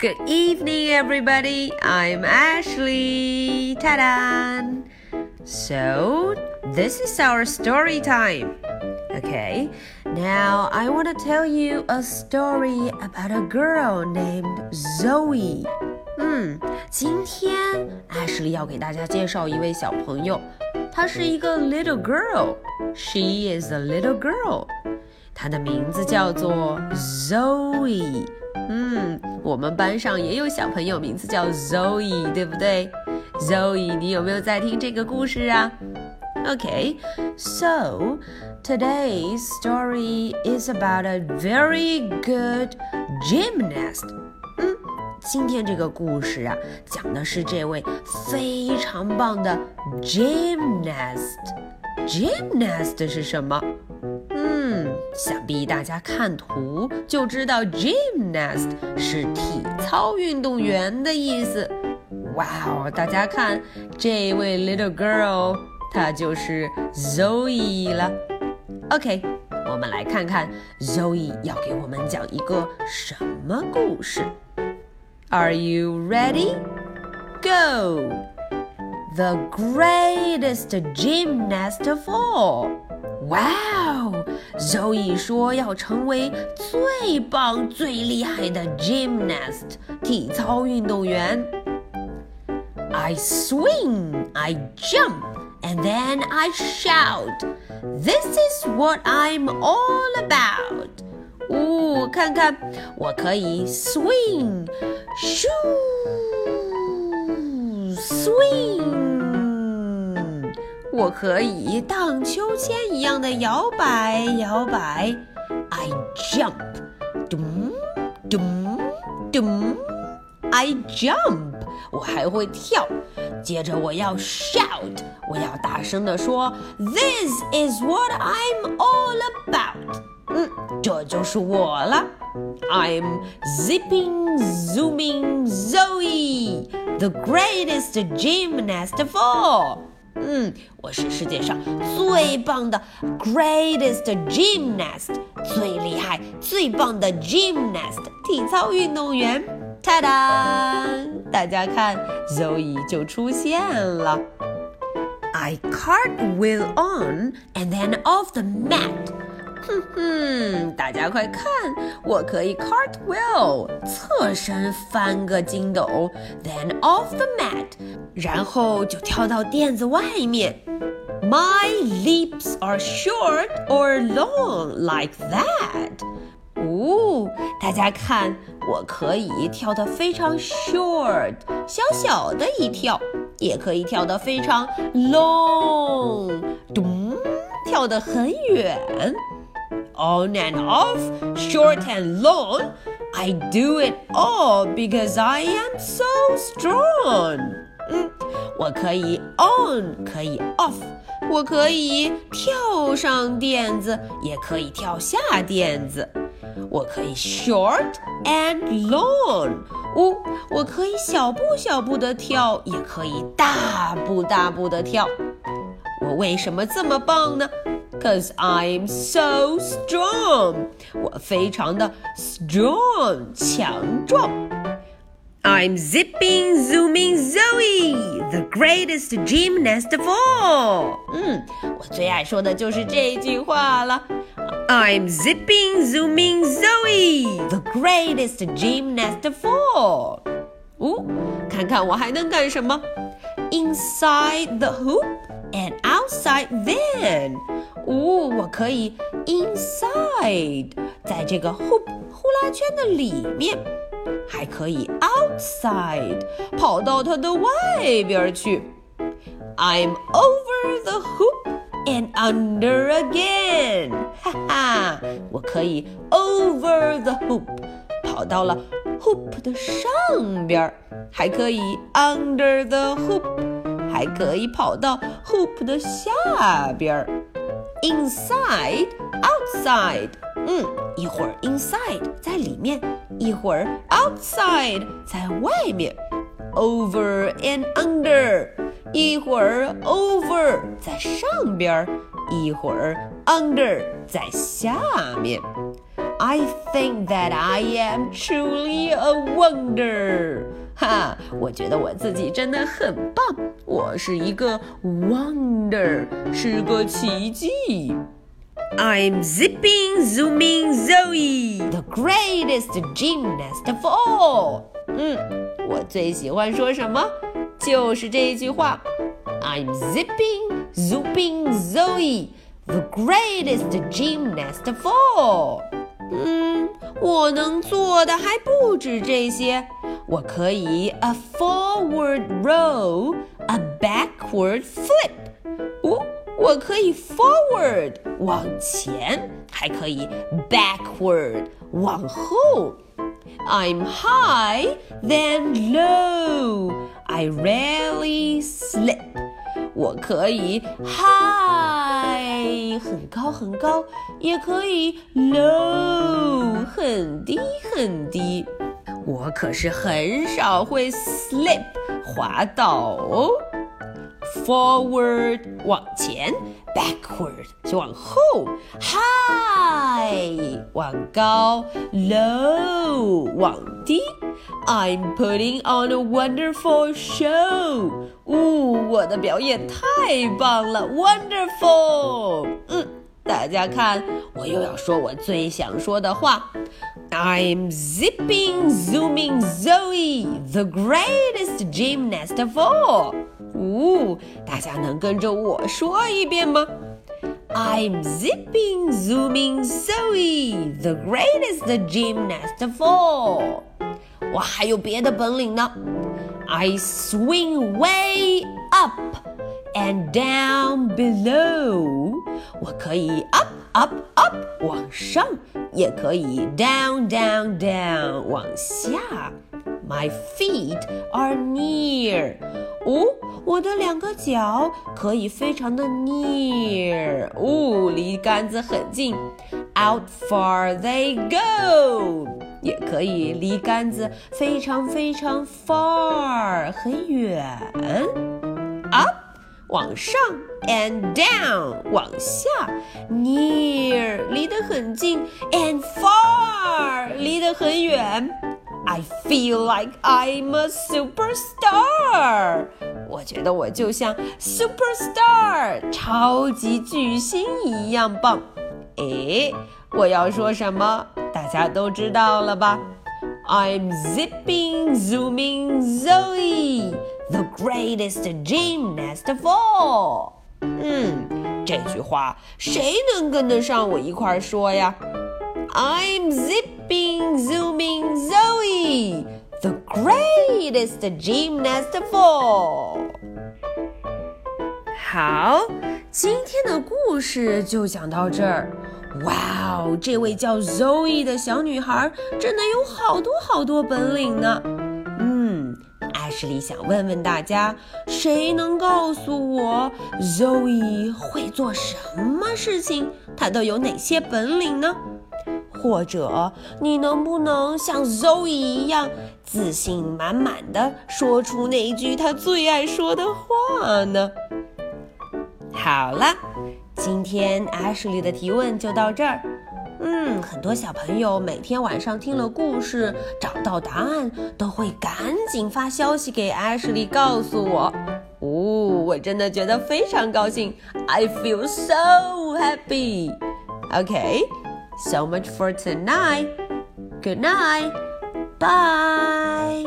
Good evening, everybody. I'm Ashley. Ta-da! So, this is our story time. Okay, now I want to tell you a story about a girl named Zoe. 嗯，今天 Ashley 要给大家介绍一位小朋友，她是一个 little girl. She is a little girl. 她的名字叫做 Zoe。嗯，我们班上也有小朋友名字叫 Zoe，对不对？Zoe，你有没有在听这个故事啊？Okay, so today's story is about a very good gymnast. 嗯，今天这个故事啊，讲的是这位非常棒的 gymnast。gymnast 是什么？ 想必大家看图就知道，gymnast 是体操运动员的意思。哇哦，大家看这位 little girl，她就是 Zoe 了。OK，我们来看看 Zoe 要给我们讲一个什么故事。Are you ready? Go! The greatest gymnast of all. 哇哦，Zoe 说要成为最棒、最厉害的 gymnast 体操运动员。I swing, I jump, and then I shout. This is what I'm all about. 哦，看看，我可以 swing, shoo, Swing. 我可以荡秋千一样的摇摆摇摆。I jump，du，du，du I jump. 我还会跳。接着我要 shout，我要大声地说，This is what I'm all about。嗯，这就是我了。I'm zipping, zooming, Zoe, the greatest gymnast of all. 嗯，我是世界上最棒的 greatest gymnast，最厉害、最棒的 gymnast 体操运动员。ta da！大家看，Zoe 就出现了。I cartwheel on and then off the mat。 哼哼，大家快看，我可以 cartwheel 侧身翻个筋斗，then off the mat，然后就跳到垫子外面。My leaps are short or long like that。哦，大家看，我可以跳得非常 short，小小的一跳，也可以跳得非常 long，咚，跳得很远。on and off, short and long. I do it all because I am so strong. 嗯，我可以 on，可以 off，我可以跳上垫子，也可以跳下垫子。我可以 short and long，哦，我可以小步小步的跳，也可以大步大步的跳。我为什么这么棒呢 ？Cause I'm so strong，我非常的 strong 强壮。I'm zipping, zooming Zoe, the greatest gymnast of all。嗯，我最爱说的就是这句话了。I'm zipping, zooming Zoe, the greatest gymnast of all。哦，看看我还能干什么？Inside the hoop and outside then。 哦，我可以 inside，在这个 hoop 呼啦圈的里面，还可以 outside，跑到它的外边去。I'm over the hoop and under again，哈哈，我可以 over the hoop，跑到了 hoop 的上边，还可以 under the hoop，还可以跑到 hoop 的下边。 inside outside，嗯，一会儿 inside 在里面，一会儿 outside 在外面，over and under，一会儿 over 在上边，一会儿 under 在下面。I think that I am truly a wonder。 哈，我觉得我自己真的很棒，我是一个 wonder，是个奇迹。I'm zipping, zooming, Zoe, the greatest gymnast of all。嗯，我最喜欢说什么？就是这句话。I'm zipping, zooping, Zoe, the greatest gymnast of all。 嗯，我能做的还不止这些。我可以 a forward roll, a backward flip。哦，我可以 forward 往前，还可以 backward 往后。I'm high, then low. I rarely slip. 我可以 high 很高很高，也可以 low 很低很低。我可是很少会 slip 滑倒哦。Forward 往前 ，backward 是往后，high 往高，low 往低。I'm putting on a wonderful show。呜，我的表演太棒了，wonderful。嗯，大家看，我又要说我最想说的话。I'm zipping, zooming Zoe, the greatest gymnast of all. 呜，大家能跟着我说一遍吗 ？I'm zipping, zooming Zoe, the greatest gymnast of all. 我还有别的本领呢。I swing way up and down below. 我可以 up up up 往上，也可以 down down down 往下。 My feet are near. 哦，我的两个脚可以非常的 near，哦，离杆子很近。Out far they go，也可以离杆子非常非常 far，很远。Up，往上，and down，往下。Near，离得很近，and far，离得很远。 I feel like I'm a superstar。我觉得我就像 superstar 超级巨星一样棒。诶，我要说什么，大家都知道了吧？I'm zipping, zooming, Zoe, the greatest gymnast of all。嗯，这句话谁能跟得上我一块儿说呀？I'm zipping, greatest gymnast of all。好，今天的故事就讲到这儿。哇哦，这位叫 Zoe 的小女孩真的有好多好多本领呢。嗯，艾什莉想问问大家，谁能告诉我 Zoe 会做什么事情？她都有哪些本领呢？或者你能不能像 Zoe 一样自信满满的说出那一句他最爱说的话呢？好了，今天 Ashley 的提问就到这儿。嗯，很多小朋友每天晚上听了故事，找到答案都会赶紧发消息给 Ashley 告诉我。哦，我真的觉得非常高兴。I feel so happy. Okay, so much for tonight. Good night. Bye.